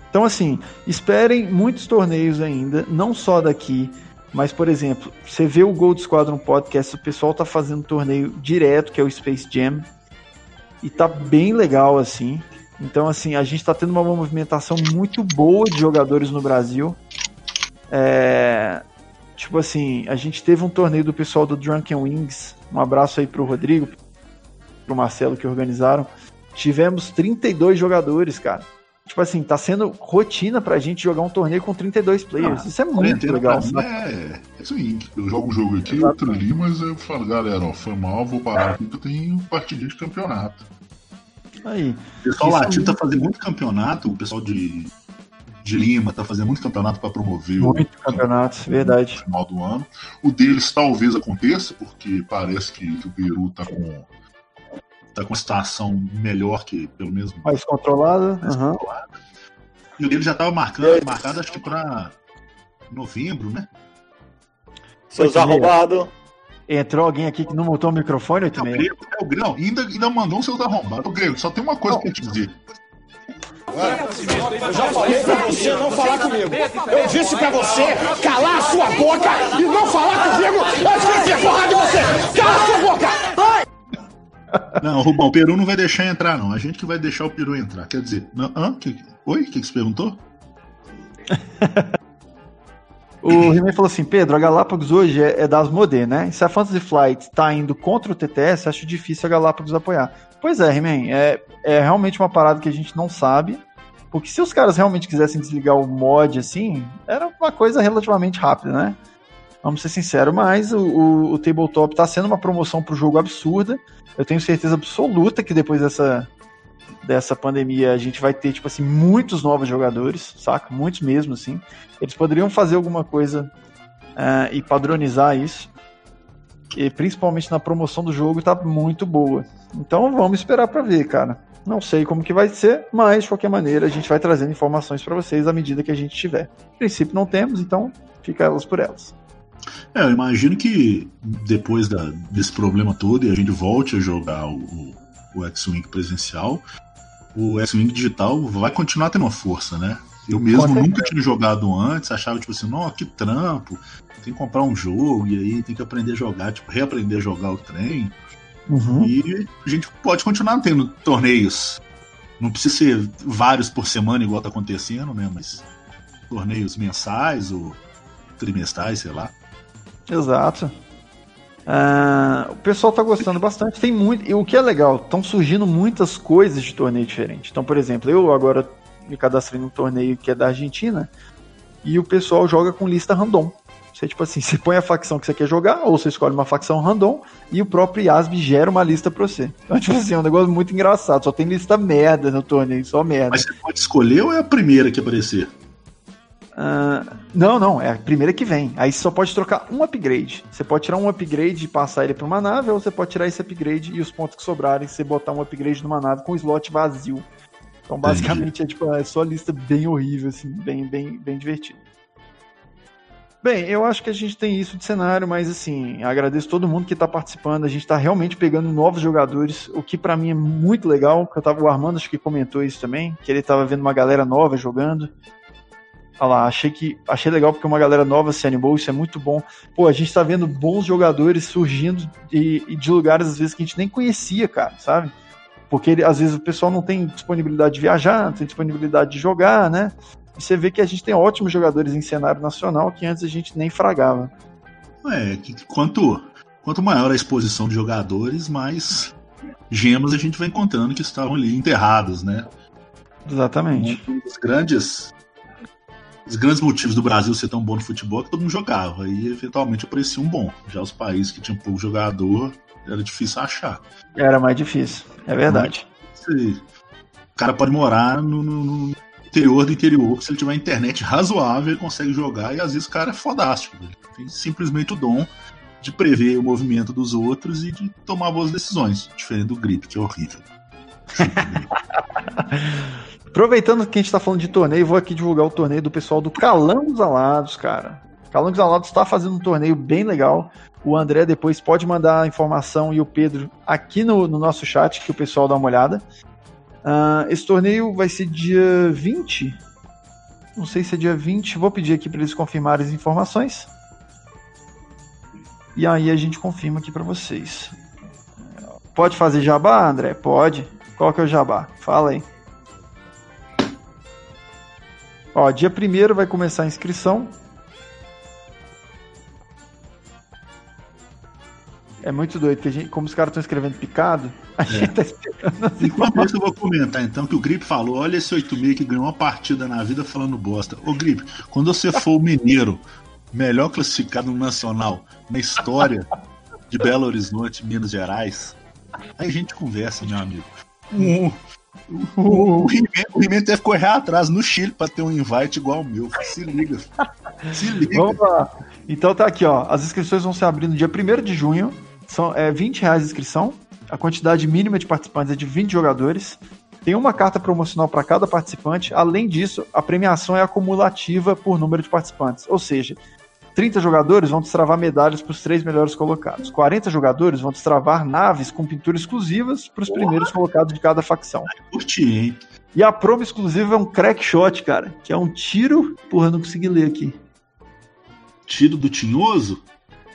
Então, assim, esperem muitos torneios ainda, não só daqui, mas, por exemplo, você vê o Gold Squadron Podcast, o pessoal tá fazendo torneio direto, que é o Space Jam, e tá bem legal, assim. Então, assim, a gente tá tendo uma movimentação muito boa de jogadores no Brasil. É... Tipo assim, a gente teve um torneio do pessoal do Drunken Wings. Um abraço aí pro Rodrigo, pro Marcelo que organizaram. Tivemos 32 jogadores, cara. Tipo assim, tá sendo rotina pra gente jogar um torneio com 32 players. Ah, Isso é muito legal. É, é seguinte, eu jogo um jogo aqui, Exato. outro ali, mas eu falo, galera, ó, foi mal, vou parar aqui que eu tenho partidinha de campeonato. Aí. O pessoal latino é tá fazendo muito campeonato, o pessoal de, de Lima tá fazendo muito campeonato para promover muito o campeonato, verdade. No final do ano. O deles talvez aconteça, porque parece que, que o Peru tá com tá com uma situação melhor que pelo menos mais controlada. Mais uhum. controlada. E o dele já estava marcando, marcado acho que para novembro, né? Seus arrombados. Entrou alguém aqui que não montou o microfone, 8 é, grego, é o Grego, ainda, ainda mandou um seus arrombados. O Grego, só tem uma coisa para te dizer. Eu já falei pra você não falar comigo. Eu disse pra você calar a sua boca e não falar comigo antes que eu enfie porrada de você. Cala a sua boca! Não, Rubão, o Peru não vai deixar entrar, não. A gente que vai deixar o Peru entrar. Quer dizer, não, hã? Que, oi? O que, que você perguntou? o He-Man falou assim: Pedro, a Galápagos hoje é, é das Modê, né? E se a Fantasy Flight tá indo contra o TTS, acho difícil a Galápagos apoiar. Pois é, He-Man, é, é realmente uma parada que a gente não sabe. Porque se os caras realmente quisessem desligar o mod assim, era uma coisa relativamente rápida, né? Vamos ser sinceros, mas o, o, o Tabletop tá sendo uma promoção pro jogo absurda. Eu tenho certeza absoluta que depois dessa, dessa pandemia a gente vai ter, tipo assim, muitos novos jogadores, saca? Muitos mesmo, assim. Eles poderiam fazer alguma coisa uh, e padronizar isso. E principalmente na promoção do jogo tá muito boa. Então vamos esperar para ver, cara. Não sei como que vai ser, mas de qualquer maneira a gente vai trazendo informações para vocês à medida que a gente tiver. No princípio não temos, então fica elas por elas. É, eu imagino que depois da, desse problema todo e a gente volte a jogar o, o X-Wing presencial, o X-Wing digital vai continuar tendo uma força, né? Eu mesmo nunca tinha jogado antes, achava tipo assim, não, que trampo, tem que comprar um jogo e aí tem que aprender a jogar, tipo, reaprender a jogar o trem. Uhum. E a gente pode continuar tendo torneios. Não precisa ser vários por semana, igual tá acontecendo, né? Mas torneios mensais ou trimestrais, sei lá. Exato. Uh, o pessoal tá gostando bastante. Tem muito. E o que é legal, estão surgindo muitas coisas de torneio diferente. Então, por exemplo, eu agora me cadastrei num torneio que é da Argentina e o pessoal joga com lista random. Você, tipo assim, você põe a facção que você quer jogar, ou você escolhe uma facção random, e o próprio IASB gera uma lista pra você. Então, tipo assim, é um negócio muito engraçado. Só tem lista merda no torneio, só merda. Mas você pode escolher ou é a primeira que aparecer? Uh, não, não, é a primeira que vem. Aí você só pode trocar um upgrade. Você pode tirar um upgrade e passar ele para uma nave, ou você pode tirar esse upgrade e os pontos que sobrarem, você botar um upgrade numa nave com slot vazio. Então, basicamente, é, tipo, é só lista bem horrível, assim, bem, bem, bem divertido. Bem, eu acho que a gente tem isso de cenário, mas assim, agradeço todo mundo que está participando. A gente está realmente pegando novos jogadores, o que para mim é muito legal. Eu tava, o Armando acho que comentou isso também, que ele estava vendo uma galera nova jogando. Lá, achei que achei legal porque uma galera nova se animou, isso é muito bom. Pô, a gente tá vendo bons jogadores surgindo de, de lugares às vezes que a gente nem conhecia, cara, sabe? Porque ele, às vezes o pessoal não tem disponibilidade de viajar, não tem disponibilidade de jogar, né? E você vê que a gente tem ótimos jogadores em cenário nacional que antes a gente nem fragava. É, que, quanto, quanto maior a exposição de jogadores, mais gemas a gente vai encontrando que estavam ali enterradas, né? Exatamente. Um dos grandes os grandes motivos do Brasil ser tão bom no futebol é que todo mundo jogava e eventualmente aparecia um bom. Já os países que tinham pouco jogador era difícil achar. Era mais difícil, é verdade. Mas, o cara pode morar no, no, no, interior do interior, se ele tiver internet razoável, ele consegue jogar e às vezes o cara é fodástico. Ele tem simplesmente o dom de prever o movimento dos outros e de tomar boas decisões, diferente do grip, que é horrível. Aproveitando que a gente está falando de torneio, vou aqui divulgar o torneio do pessoal do Calangos Alados, cara. Calangos Alados está fazendo um torneio bem legal. O André depois pode mandar a informação e o Pedro aqui no, no nosso chat, que o pessoal dá uma olhada. Uh, esse torneio vai ser dia 20. Não sei se é dia 20. Vou pedir aqui para eles confirmarem as informações. E aí a gente confirma aqui para vocês. Pode fazer jabá, André? Pode. Qual que é o jabá? Fala aí. Ó, dia 1 vai começar a inscrição. É muito doido, que a gente, como os caras estão escrevendo picado, a é. gente tá esperando. Assim, Enquanto isso, eu vou comentar então que o Grip falou: olha esse 86 que ganhou uma partida na vida falando bosta. Ô Grip, quando você for o mineiro melhor classificado no Nacional na história de Belo Horizonte, Minas Gerais, aí a gente conversa, meu amigo. Um, o, o He-Man deve correr atrás no Chile pra ter um invite igual o meu. Se liga. Se liga. Vamos lá. Então tá aqui, ó. As inscrições vão ser abrindo dia 1 de junho. São é, 20 reais a inscrição. A quantidade mínima de participantes é de 20 jogadores. Tem uma carta promocional para cada participante. Além disso, a premiação é acumulativa por número de participantes. Ou seja, 30 jogadores vão destravar medalhas para os três melhores colocados. 40 jogadores vão destravar naves com pintura exclusivas para os primeiros colocados de cada facção. Curti, hein? E a promo exclusiva é um crack shot, cara, que é um tiro. Porra, não consegui ler aqui. Tiro do Tinhoso?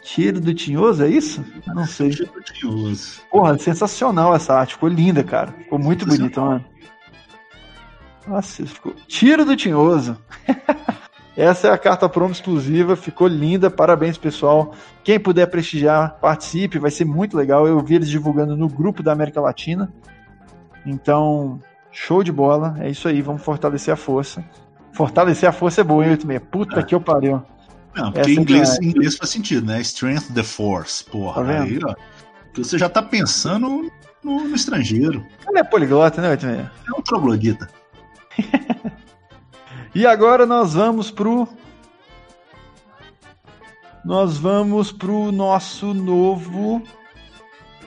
Tiro do Tinhoso, é isso? Não sei. Tiro do Tinhoso. Porra, sensacional essa arte. Ficou linda, cara. Ficou muito bonita, mano. Nossa, ficou. Tiro do Tinhoso. Essa é a carta promo exclusiva, ficou linda, parabéns pessoal. Quem puder prestigiar, participe, vai ser muito legal. Eu vi eles divulgando no grupo da América Latina. Então, show de bola, é isso aí, vamos fortalecer a força. Fortalecer a força é boa, hein, 86? Puta é. que eu pariu. Não, porque em inglês, é. inglês faz sentido, né? Strength the force, porra. Tá aí, ó. Você já tá pensando no, no estrangeiro. Ele é poliglota, né, 86? É um troglodita. E agora nós vamos pro nós vamos pro nosso novo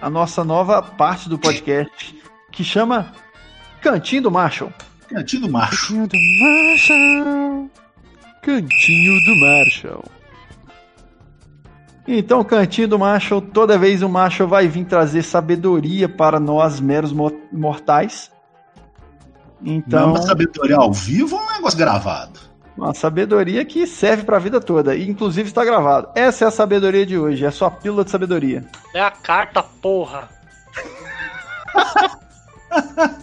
a nossa nova parte do podcast que chama Cantinho do Marshall. Cantinho do Marshall. Cantinho do Marshall. Cantinho do Marshall. Então, Cantinho do Marshall, toda vez o Marshall vai vir trazer sabedoria para nós meros mortais. Então, Não é uma sabedoria ao vivo ou um negócio gravado? Uma sabedoria que serve para a vida toda, e inclusive está gravado. Essa é a sabedoria de hoje, é sua pílula de sabedoria. É a carta, porra.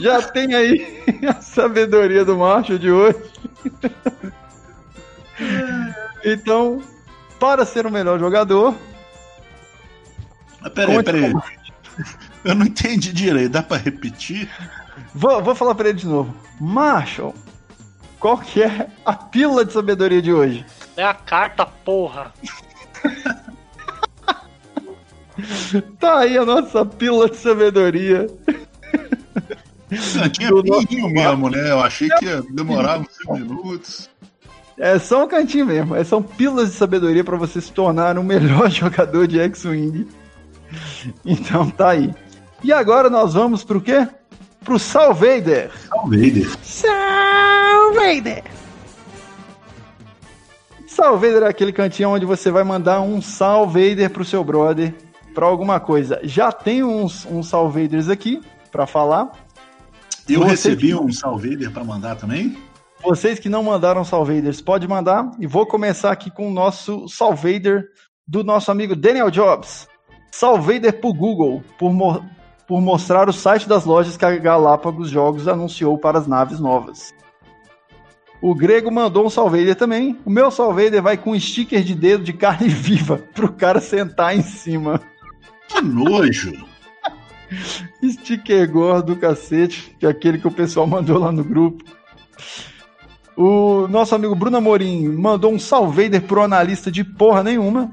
Já tem aí a sabedoria do macho de hoje. Então, para ser o melhor jogador. Peraí, peraí. Eu não entendi direito, dá pra repetir? Vou, vou falar pra ele de novo. Marshall, qual que é a pílula de sabedoria de hoje? É a carta, porra. tá aí a nossa pílula de sabedoria. Não, tinha pinguinho mesmo, né? Eu achei que ia demorar uns 5 minutos. É só um cantinho mesmo. É, são pílulas de sabedoria para você se tornar um melhor jogador de X-Wing. Então tá aí. E agora nós vamos pro quê? Pro Salvader. Salvader. Salvader. Salvader é aquele cantinho onde você vai mandar um Salvader pro seu brother para alguma coisa. Já tem uns, uns Salvaders aqui para falar. Eu Vocês recebi que... um Salvader para mandar também. Vocês que não mandaram Salvaders, pode mandar. E vou começar aqui com o nosso Salvader do nosso amigo Daniel Jobs. Salvader pro Google, por, por mostrar o site das lojas que a Galápagos Jogos anunciou para as naves novas. O Grego mandou um Salvader também. O meu Salvader vai com um sticker de dedo de carne viva pro cara sentar em cima. Que nojo. Sticker gordo do cacete, que é aquele que o pessoal mandou lá no grupo. O nosso amigo Bruno Amorim mandou um Salvader pro analista de porra nenhuma.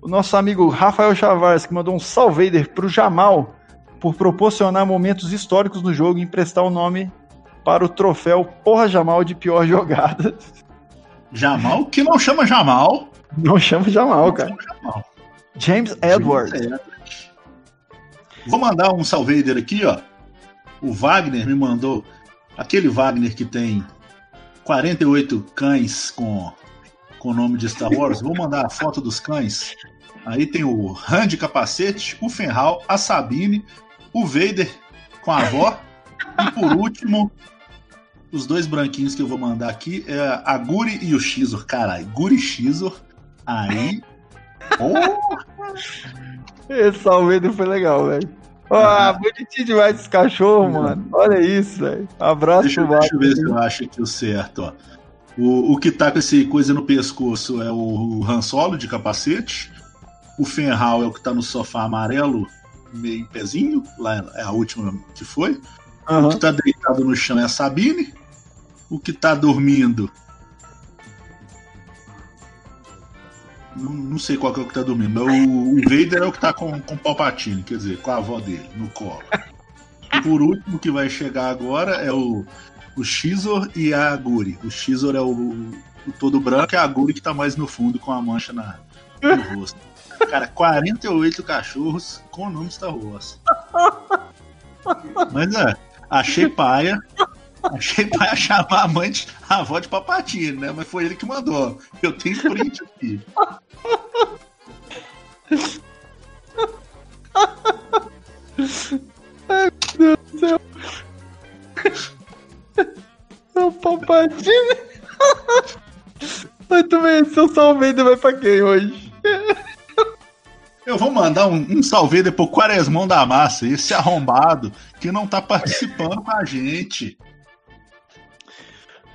O nosso amigo Rafael Chavars, que mandou um Salvader pro Jamal por proporcionar momentos históricos no jogo e emprestar o nome para o troféu Porra Jamal de pior jogada. Jamal, que não chama Jamal. Não chama Jamal, Não cara. chama Jamal. James Edward. James Edward. Vou mandar um salvader aqui, ó. O Wagner me mandou. Aquele Wagner que tem 48 cães com com o nome de Star Wars. Vou mandar a foto dos cães. Aí tem o Han de capacete, o Fenral, a Sabine, o Vader com a avó. E por último, os dois branquinhos que eu vou mandar aqui é a Guri e o Xizor. Caralho, Guri e Xizor. Aí. Oh, Esse Salvader foi legal, velho. Ah, bonitinho demais esse cachorro, mano. Olha isso, velho. Abraço deixa, deixa eu ver se eu acho aqui o certo, ó. O, o que tá com esse coisa no pescoço é o Han Solo de capacete. O Fenral é o que tá no sofá amarelo, meio em pezinho. Lá é a última que foi. O Aham. que tá deitado no chão é a Sabine. O que tá dormindo. Não, não sei qual que é o que tá dormindo. mas O, o Vader é o que tá com, com o Palpatine, quer dizer, com a avó dele, no colo. E por último, que vai chegar agora é o, o Xizor e a Guri. O Xizor é o, o todo branco e a Guri que tá mais no fundo com a mancha na, no rosto. Cara, 48 cachorros com o nome Star Wars. Mas é, achei paia. Achei paia chamar a mãe de a avó de Papatine, né? Mas foi ele que mandou. Eu tenho print aqui. Palpatine. Muito bem, seu Salvader vai pra quem hoje? Eu vou mandar um, um salve depois Quaresmão da Massa, esse arrombado que não tá participando com a gente.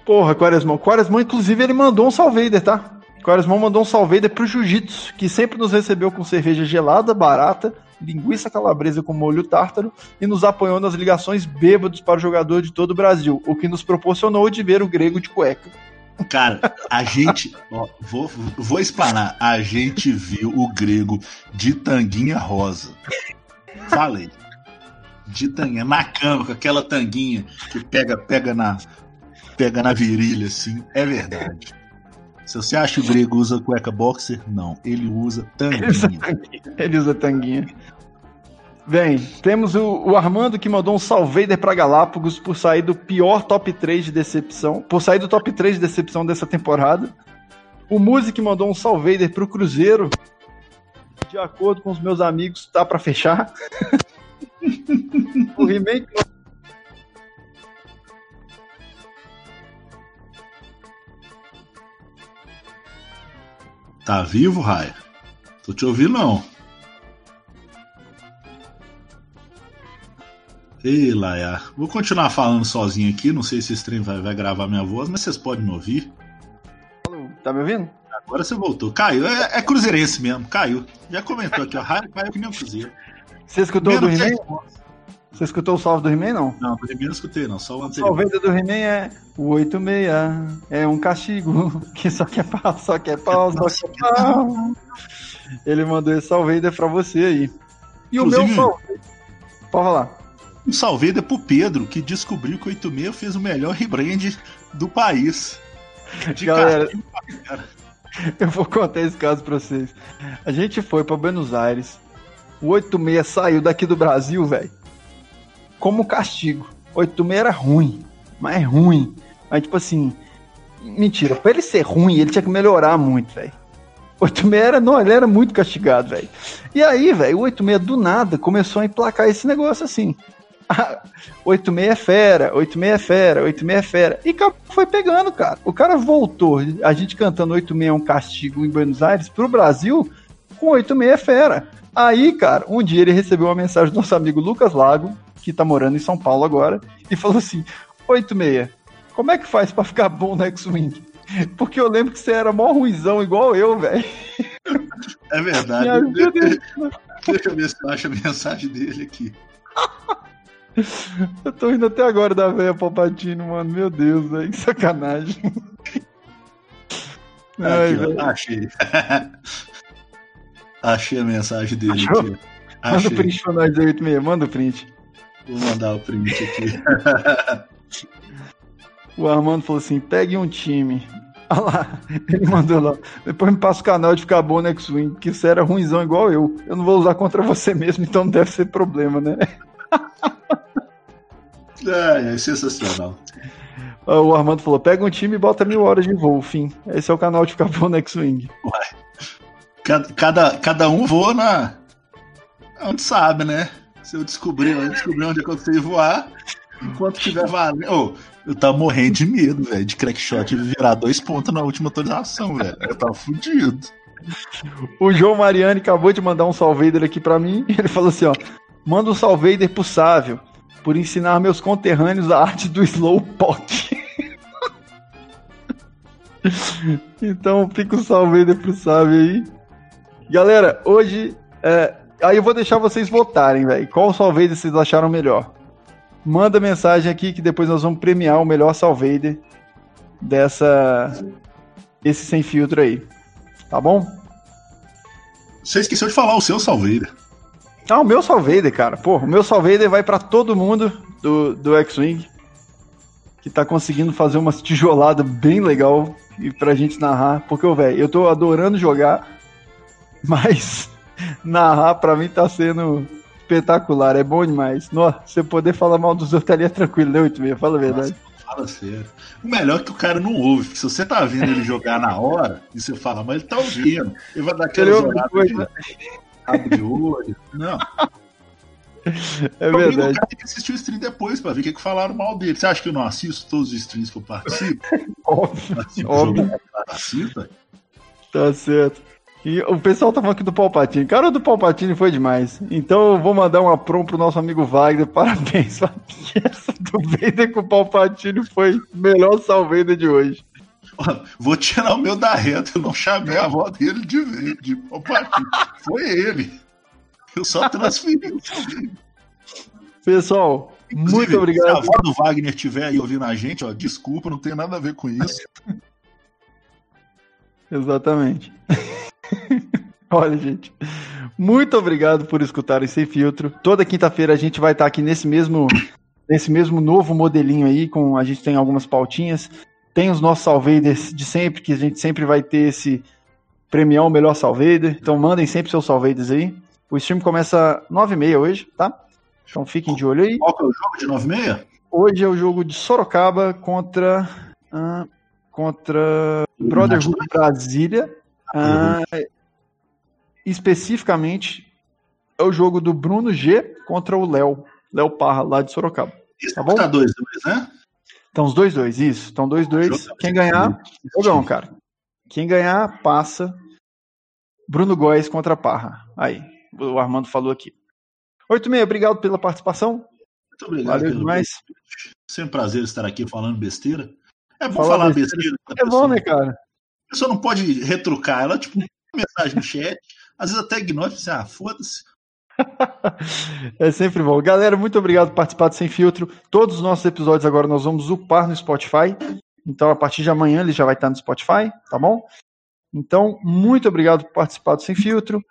Porra, Quaresmão. Quaresmão, inclusive, ele mandou um Salvader, tá? Quaresmão mandou um Salvader pro Jiu-Jitsu, que sempre nos recebeu com cerveja gelada, barata, linguiça calabresa com molho tártaro e nos apoiou nas ligações bêbados para o jogador de todo o Brasil, o que nos proporcionou de ver o grego de cueca. Cara, a gente. Ó, vou, vou explanar. A gente viu o grego de tanguinha rosa. Falei. De tanguinha, na cama, com aquela tanguinha que pega, pega na. Pega na virilha, assim. É verdade. Se você acha que o grego usa cueca boxer, não. Ele usa tanguinha. Ele usa tanguinha. Bem, temos o, o Armando que mandou um Salvader pra Galápagos por sair do pior top 3 de decepção. Por sair do top 3 de decepção dessa temporada. O que mandou um Salvader pro Cruzeiro. De acordo com os meus amigos, tá pra fechar. o mandou Tá vivo, Raia? Tô te ouvindo, não. Ei, Laia. Vou continuar falando sozinho aqui. Não sei se esse trem vai, vai gravar minha voz, mas vocês podem me ouvir. Tá me ouvindo? Agora você voltou. Caiu. É, é cruzeirense mesmo. Caiu. Já comentou aqui, ó. Raia caiu que nem um cruzeiro. Você escutou o do Menos He-Man? Você escutou o salve do He-Man, não? Não, primeiro não escutei, não. Só o O anterior. Salvader do He-Man é o 86, é um castigo, que só quer pau, só quer pau, só quer pau. Ele mandou esse Salvader pra você aí. E o meu Inclusive- Salvader... Pode falar. Um salve pro Pedro, que descobriu que o 86 fez o melhor rebrand do país. De Galera, eu vou contar esse caso pra vocês. A gente foi pra Buenos Aires, o 86 saiu daqui do Brasil, velho, como castigo. O 86 era ruim, mas é ruim. Mas tipo assim, mentira, pra ele ser ruim, ele tinha que melhorar muito, velho. O 86 era, não, ele era muito castigado, velho. E aí, velho, o 86 do nada começou a emplacar esse negócio assim. 86 é fera, 86 é fera, 86 é fera. E foi pegando, cara. O cara voltou, a gente cantando 86 é um castigo em Buenos Aires, pro Brasil, com 86 é fera. Aí, cara, um dia ele recebeu uma mensagem do nosso amigo Lucas Lago, que tá morando em São Paulo agora, e falou assim: 86, como é que faz pra ficar bom no X-Wing? Porque eu lembro que você era mó ruizão igual eu, velho. É verdade. Me ajuda. Deixa eu ver se eu acho a mensagem dele aqui. Eu tô rindo até agora da velha Palpatine, mano. Meu Deus, velho. Que sacanagem. Ai, Aqui, ó, achei. achei a mensagem dele Achou? aqui. Manda o Achei. print pra nós aí, 86. Manda o print. Vou mandar o print aqui. O Armando falou assim: pegue um time. Olha lá, ele mandou lá. Depois me passa o canal de ficar bom no X-Wing, porque você era ruimzão igual eu. Eu não vou usar contra você mesmo, então não deve ser problema, né? É, é sensacional. O Armando falou: pega um time e bota mil horas de voo, fim. Esse é o canal de ficar bom no X-Wing. Cada, cada, cada um voa na. Onde sabe, né? Se eu descobrir, eu descobrir onde é que eu sei voar, enquanto tiver valendo. Ô, eu tava morrendo de medo, velho, de crackshot virar dois pontos na última atualização, velho. Eu tava fudido. O João Mariani acabou de mandar um salvader aqui pra mim. Ele falou assim: ó, manda um salvader pro Sávio, por ensinar meus conterrâneos a arte do Slowpoke. então fica o salvader pro Sávio aí. Galera, hoje. é, aí eu vou deixar vocês votarem, velho. Qual salvader vocês acharam melhor? Manda mensagem aqui que depois nós vamos premiar o melhor salvader dessa. Esse sem filtro aí. Tá bom? Você esqueceu de falar o seu salveira. Ah, o meu Salvader, cara. Pô, o meu Salvader vai pra todo mundo do, do X-Wing. Que tá conseguindo fazer uma tijolada bem legal e pra gente narrar. Porque, velho, eu tô adorando jogar. Mas narrar pra mim tá sendo espetacular. É bom demais. Nossa, você poder falar mal dos outros ali é tranquilo, né, 86? Fala a verdade. Fala sério. O melhor é que o cara não ouve, porque se você tá vendo ele jogar na hora, e você fala, mas ele tá ouvindo. Ele vai dar aquela Ele ouve de olho. Não. É Obriga verdade. O cara tem que assistir o stream depois pra ver o que, que falaram mal dele. Você acha que eu não assisto todos os streams que eu participo? Óbvio. Participo Óbvio. Tá certo. E o pessoal tá falando aqui do Palpatine. Cara, o do Palpatine foi demais. Então eu vou mandar um aprom pro nosso amigo Wagner. Parabéns. Essa do Vader com o Palpatine foi o melhor salveida de hoje. Vou tirar o meu da reta, eu não chamei a avó dele de vez, de Palpatine. Foi ele. Eu só transferi. Pessoal, Inclusive, muito Se a obrigado. avó do Wagner estiver aí ouvindo a gente, ó, desculpa, não tem nada a ver com isso. Exatamente. Olha, gente. Muito obrigado por escutarem Sem Filtro. Toda quinta-feira a gente vai estar aqui nesse mesmo, nesse mesmo novo modelinho aí, com a gente tem algumas pautinhas. Tem os nossos salvaders de sempre, que a gente sempre vai ter esse premiar o melhor salvader. Então mandem sempre seus salvaders aí. O stream começa 9h30 hoje, tá? Então fiquem de olho aí. Qual é o jogo de 96? Hoje é o jogo de Sorocaba contra. ah, contra Brotherhood Brasília. Ah, especificamente é o jogo do Bruno G contra o Léo. Léo Parra, lá de Sorocaba. Esse Tá bom? tá 2-2, né? Então, os dois, dois, isso. Então, dois, dois. Quem ganhar, jogão, cara. Quem ganhar, passa. Bruno Góes contra Parra. Aí, o Armando falou aqui. 86, obrigado pela participação. Muito obrigado. Valeu demais. Sempre um prazer estar aqui falando besteira. É bom Falar falar besteira. besteira. É bom, né, cara? A pessoa não pode retrucar. Ela, tipo, mensagem no chat. Às vezes até ignora e diz, ah, foda-se. É sempre bom. Galera, muito obrigado por participar do Sem Filtro. Todos os nossos episódios agora nós vamos upar no Spotify. Então, a partir de amanhã ele já vai estar no Spotify, tá bom? Então, muito obrigado por participar do Sem Filtro.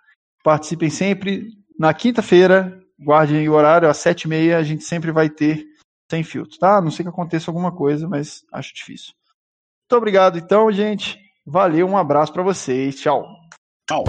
Participem sempre. Na quinta-feira, guardem o horário, às sete e meia, a gente sempre vai ter Sem Filtro, tá? A Não sei que aconteça alguma coisa, mas acho difícil. Muito obrigado, então, gente. Valeu, um abraço para vocês. Tchau. Tchau.